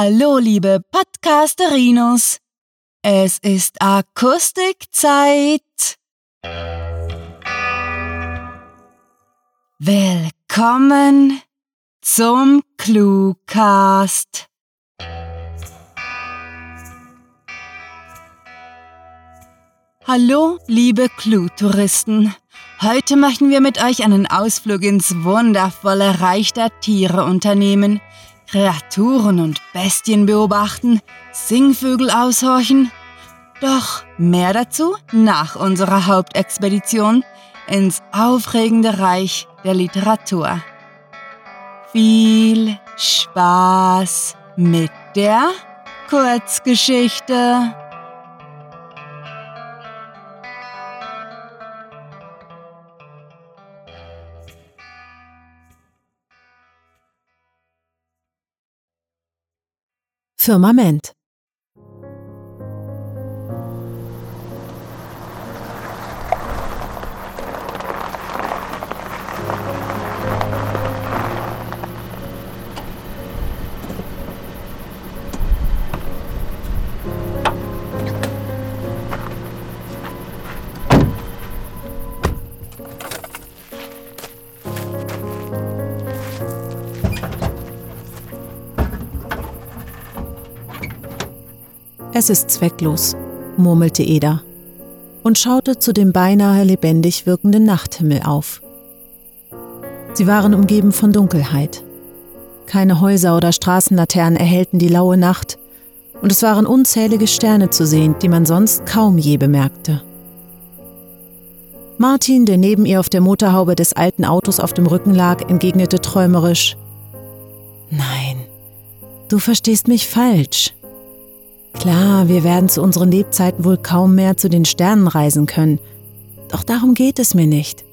Hallo, liebe Podcasterinos. Es ist Akustikzeit. Willkommen zum Cluecast. Hallo, liebe Clue-Touristen. Heute möchten wir mit euch einen Ausflug ins wundervolle Reich der Tiere unternehmen, Kreaturen und Bestien beobachten, Singvögel aushorchen. Doch mehr dazu nach unserer Hauptexpedition ins aufregende Reich der Literatur. Viel Spaß mit der Kurzgeschichte. Firmament. Es ist zwecklos, murmelte Eda und schaute zu dem beinahe lebendig wirkenden Nachthimmel auf. Sie waren umgeben von Dunkelheit. Keine Häuser oder Straßenlaternen erhellten die laue Nacht, und es waren unzählige Sterne zu sehen, die man sonst kaum je bemerkte. Martin, der neben ihr auf der Motorhaube des alten Autos auf dem Rücken lag, entgegnete träumerisch Nein, du verstehst mich falsch. Klar, wir werden zu unseren Lebzeiten wohl kaum mehr zu den Sternen reisen können. Doch darum geht es mir nicht.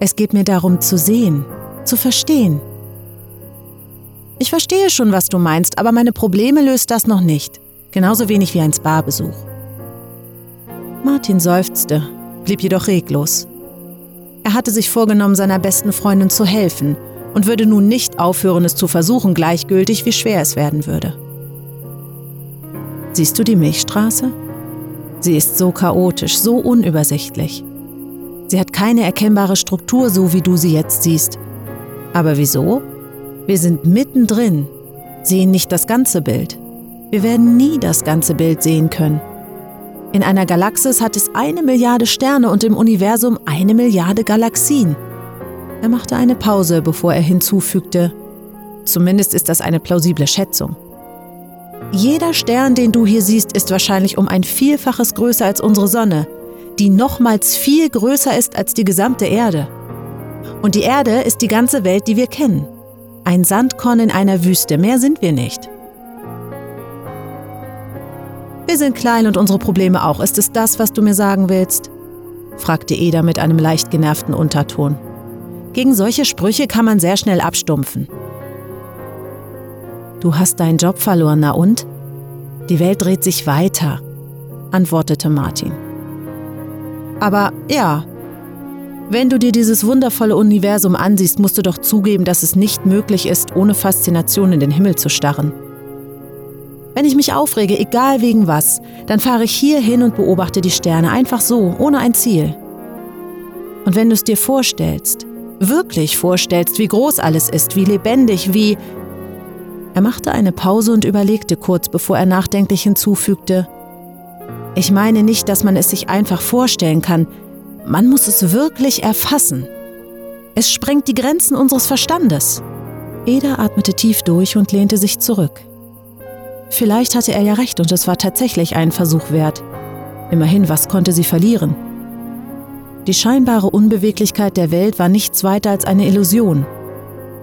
Es geht mir darum zu sehen, zu verstehen. Ich verstehe schon, was du meinst, aber meine Probleme löst das noch nicht. Genauso wenig wie ein Spa-Besuch. Martin seufzte, blieb jedoch reglos. Er hatte sich vorgenommen, seiner besten Freundin zu helfen und würde nun nicht aufhören, es zu versuchen, gleichgültig wie schwer es werden würde. Siehst du die Milchstraße? Sie ist so chaotisch, so unübersichtlich. Sie hat keine erkennbare Struktur, so wie du sie jetzt siehst. Aber wieso? Wir sind mittendrin, sehen nicht das ganze Bild. Wir werden nie das ganze Bild sehen können. In einer Galaxis hat es eine Milliarde Sterne und im Universum eine Milliarde Galaxien. Er machte eine Pause, bevor er hinzufügte, zumindest ist das eine plausible Schätzung. Jeder Stern, den du hier siehst, ist wahrscheinlich um ein Vielfaches größer als unsere Sonne, die nochmals viel größer ist als die gesamte Erde. Und die Erde ist die ganze Welt, die wir kennen. Ein Sandkorn in einer Wüste, mehr sind wir nicht. Wir sind klein und unsere Probleme auch. Ist es das, was du mir sagen willst? fragte Eda mit einem leicht genervten Unterton. Gegen solche Sprüche kann man sehr schnell abstumpfen. Du hast deinen Job verloren, na und? Die Welt dreht sich weiter, antwortete Martin. Aber ja, wenn du dir dieses wundervolle Universum ansiehst, musst du doch zugeben, dass es nicht möglich ist, ohne Faszination in den Himmel zu starren. Wenn ich mich aufrege, egal wegen was, dann fahre ich hier hin und beobachte die Sterne einfach so, ohne ein Ziel. Und wenn du es dir vorstellst, wirklich vorstellst, wie groß alles ist, wie lebendig, wie er machte eine Pause und überlegte kurz, bevor er nachdenklich hinzufügte, ich meine nicht, dass man es sich einfach vorstellen kann, man muss es wirklich erfassen. Es sprengt die Grenzen unseres Verstandes. Eda atmete tief durch und lehnte sich zurück. Vielleicht hatte er ja recht und es war tatsächlich einen Versuch wert. Immerhin, was konnte sie verlieren? Die scheinbare Unbeweglichkeit der Welt war nichts weiter als eine Illusion.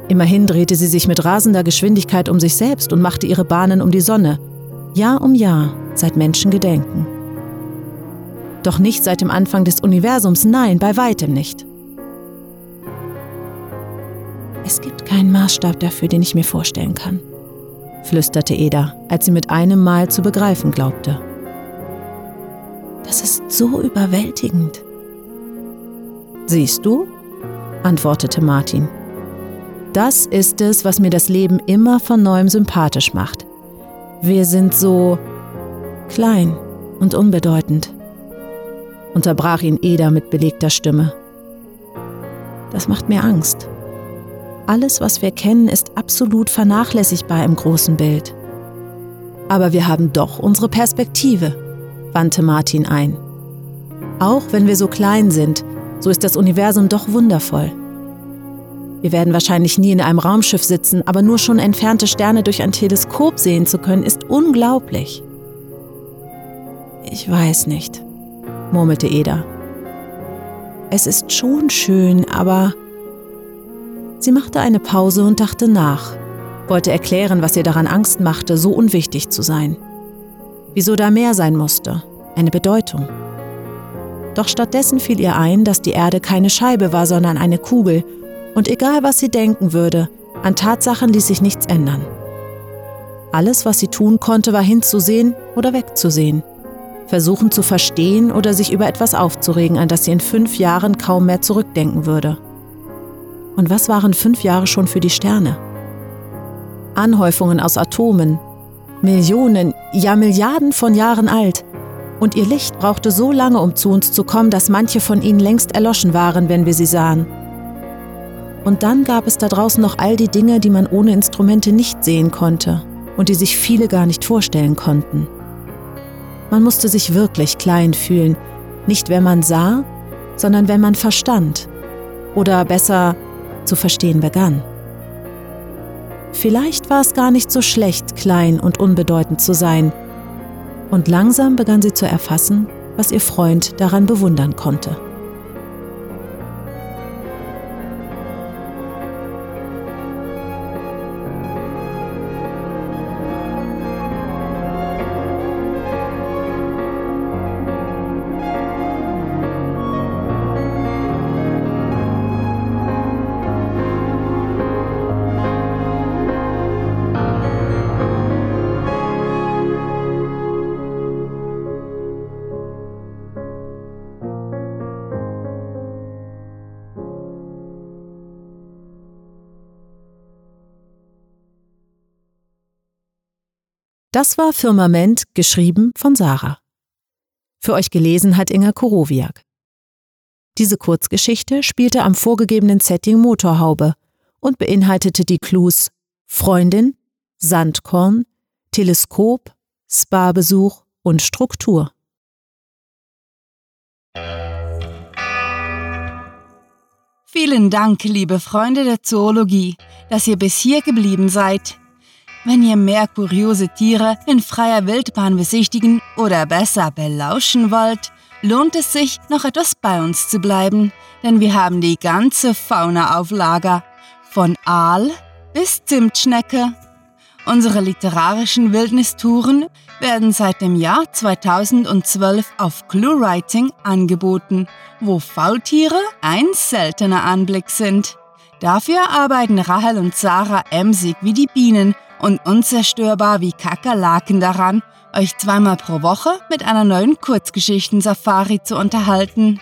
Immerhin drehte sie sich mit rasender Geschwindigkeit um sich selbst und machte ihre Bahnen um die Sonne, Jahr um Jahr, seit Menschen gedenken. Doch nicht seit dem Anfang des Universums, nein, bei weitem nicht. Es gibt keinen Maßstab dafür, den ich mir vorstellen kann, flüsterte Eda, als sie mit einem Mal zu begreifen glaubte. Das ist so überwältigend. Siehst du? antwortete Martin. Das ist es, was mir das Leben immer von neuem sympathisch macht. Wir sind so klein und unbedeutend, unterbrach ihn Eda mit belegter Stimme. Das macht mir Angst. Alles, was wir kennen, ist absolut vernachlässigbar im großen Bild. Aber wir haben doch unsere Perspektive, wandte Martin ein. Auch wenn wir so klein sind, so ist das Universum doch wundervoll. Wir werden wahrscheinlich nie in einem Raumschiff sitzen, aber nur schon entfernte Sterne durch ein Teleskop sehen zu können, ist unglaublich. Ich weiß nicht, murmelte Eda. Es ist schon schön, aber... Sie machte eine Pause und dachte nach, wollte erklären, was ihr daran Angst machte, so unwichtig zu sein. Wieso da mehr sein musste, eine Bedeutung. Doch stattdessen fiel ihr ein, dass die Erde keine Scheibe war, sondern eine Kugel, und egal was sie denken würde, an Tatsachen ließ sich nichts ändern. Alles, was sie tun konnte, war hinzusehen oder wegzusehen, versuchen zu verstehen oder sich über etwas aufzuregen, an das sie in fünf Jahren kaum mehr zurückdenken würde. Und was waren fünf Jahre schon für die Sterne? Anhäufungen aus Atomen, Millionen, ja Milliarden von Jahren alt. Und ihr Licht brauchte so lange, um zu uns zu kommen, dass manche von ihnen längst erloschen waren, wenn wir sie sahen. Und dann gab es da draußen noch all die Dinge, die man ohne Instrumente nicht sehen konnte und die sich viele gar nicht vorstellen konnten. Man musste sich wirklich klein fühlen, nicht wenn man sah, sondern wenn man verstand oder besser zu verstehen begann. Vielleicht war es gar nicht so schlecht, klein und unbedeutend zu sein. Und langsam begann sie zu erfassen, was ihr Freund daran bewundern konnte. Das war Firmament, geschrieben von Sarah. Für euch gelesen hat Inga Korowiak. Diese Kurzgeschichte spielte am vorgegebenen Setting Motorhaube und beinhaltete die Clues Freundin, Sandkorn, Teleskop, Spa-Besuch und Struktur. Vielen Dank, liebe Freunde der Zoologie, dass ihr bis hier geblieben seid. Wenn ihr mehr kuriose Tiere in freier Wildbahn besichtigen oder besser belauschen wollt, lohnt es sich, noch etwas bei uns zu bleiben, denn wir haben die ganze Fauna auf Lager, von Aal bis Zimtschnecke. Unsere literarischen Wildnistouren werden seit dem Jahr 2012 auf ClueWriting angeboten, wo Faultiere ein seltener Anblick sind. Dafür arbeiten Rahel und Sarah emsig wie die Bienen und unzerstörbar wie Kakerlaken daran, euch zweimal pro Woche mit einer neuen Kurzgeschichten-Safari zu unterhalten.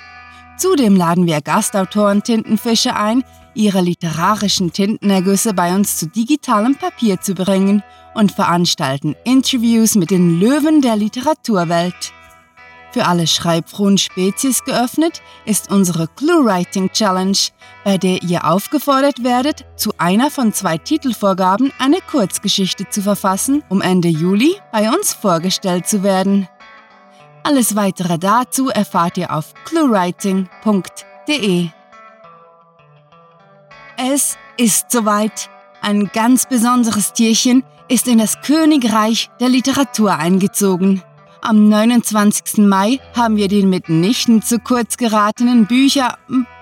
Zudem laden wir Gastautoren Tintenfische ein, ihre literarischen Tintenergüsse bei uns zu digitalem Papier zu bringen und veranstalten Interviews mit den Löwen der Literaturwelt. Für alle schreibfrohen Spezies geöffnet ist unsere Clue Writing Challenge, bei der ihr aufgefordert werdet, zu einer von zwei Titelvorgaben eine Kurzgeschichte zu verfassen, um Ende Juli bei uns vorgestellt zu werden. Alles weitere dazu erfahrt ihr auf cluewriting.de. Es ist soweit. Ein ganz besonderes Tierchen ist in das Königreich der Literatur eingezogen. Am 29. Mai haben wir den mitnichten zu kurz geratenen Bücher,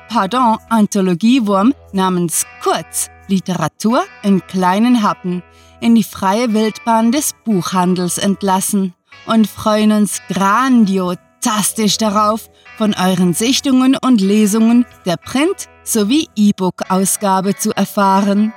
pardon, Anthologiewurm namens Kurz Literatur in kleinen Happen in die freie Wildbahn des Buchhandels entlassen und freuen uns grandiotastisch darauf, von euren Sichtungen und Lesungen der Print- sowie E-Book-Ausgabe zu erfahren.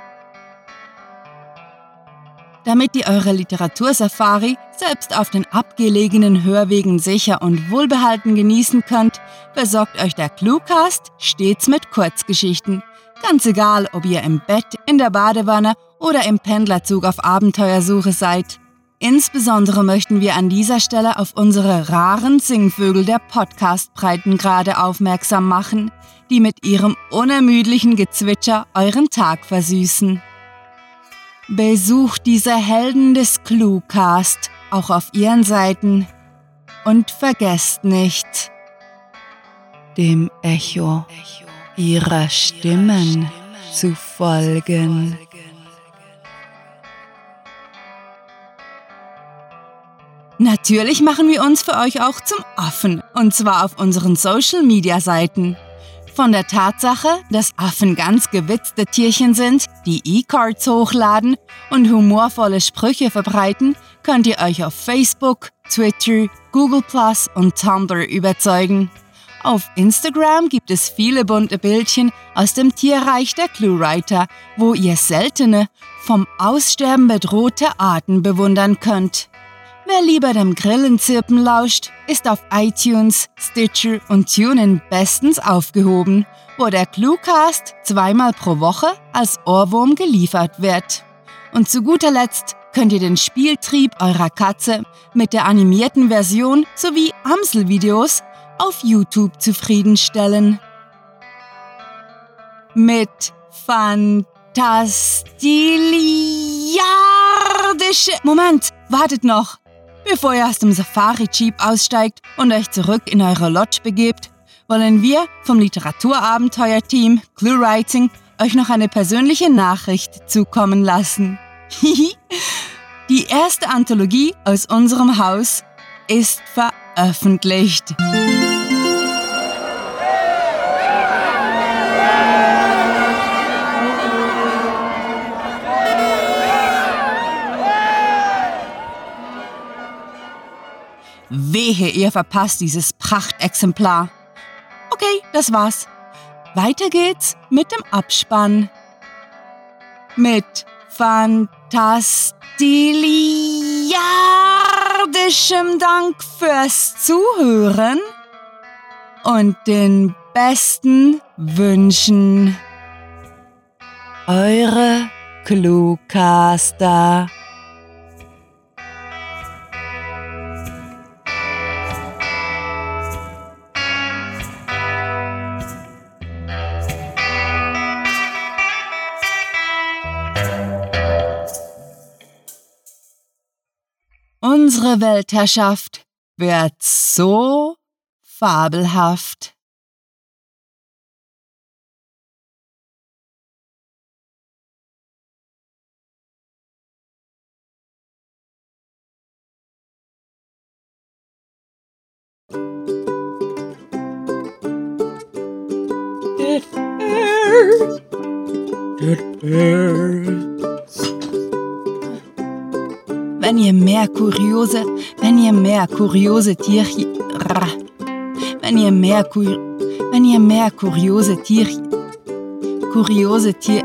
Damit ihr eure Literatursafari selbst auf den abgelegenen Hörwegen sicher und wohlbehalten genießen könnt, versorgt euch der Cluecast stets mit Kurzgeschichten. Ganz egal, ob ihr im Bett, in der Badewanne oder im Pendlerzug auf Abenteuersuche seid. Insbesondere möchten wir an dieser Stelle auf unsere raren Singvögel der Podcast-Breitengrade aufmerksam machen, die mit ihrem unermüdlichen Gezwitscher euren Tag versüßen. Besucht diese Helden des Cluecast auch auf ihren Seiten und vergesst nicht, dem Echo ihrer Stimmen zu folgen. Natürlich machen wir uns für euch auch zum Affen, und zwar auf unseren Social-Media-Seiten. Von der Tatsache, dass Affen ganz gewitzte Tierchen sind, die E-Cards hochladen und humorvolle Sprüche verbreiten, könnt ihr euch auf Facebook, Twitter, Google Plus und Tumblr überzeugen. Auf Instagram gibt es viele bunte Bildchen aus dem Tierreich der Cluewriter, wo ihr seltene, vom Aussterben bedrohte Arten bewundern könnt. Wer lieber dem Grillenzirpen lauscht, ist auf iTunes, Stitcher und TuneIn bestens aufgehoben, wo der Cluecast zweimal pro Woche als Ohrwurm geliefert wird. Und zu guter Letzt könnt ihr den Spieltrieb eurer Katze mit der animierten Version sowie Amselvideos auf YouTube zufriedenstellen. Mit fantastiliardische... Moment, wartet noch. Bevor ihr aus dem Safari-Jeep aussteigt und euch zurück in eure Lodge begebt, wollen wir vom Literaturabenteuer-Team ClueWriting euch noch eine persönliche Nachricht zukommen lassen. Die erste Anthologie aus unserem Haus ist veröffentlicht. Wehe, ihr verpasst dieses Prachtexemplar. Okay, das war's. Weiter geht's mit dem Abspann. Mit fantastiliardischem Dank fürs Zuhören und den besten Wünschen. Eure Cluecaster. Unsere Weltherrschaft wird so fabelhaft. It hurts. It hurts mehr kuriose, wenn ihr mehr kuriose Tierchen, wenn ihr mehr, wenn ihr mehr kuriose Tierchen, kuriose Tier,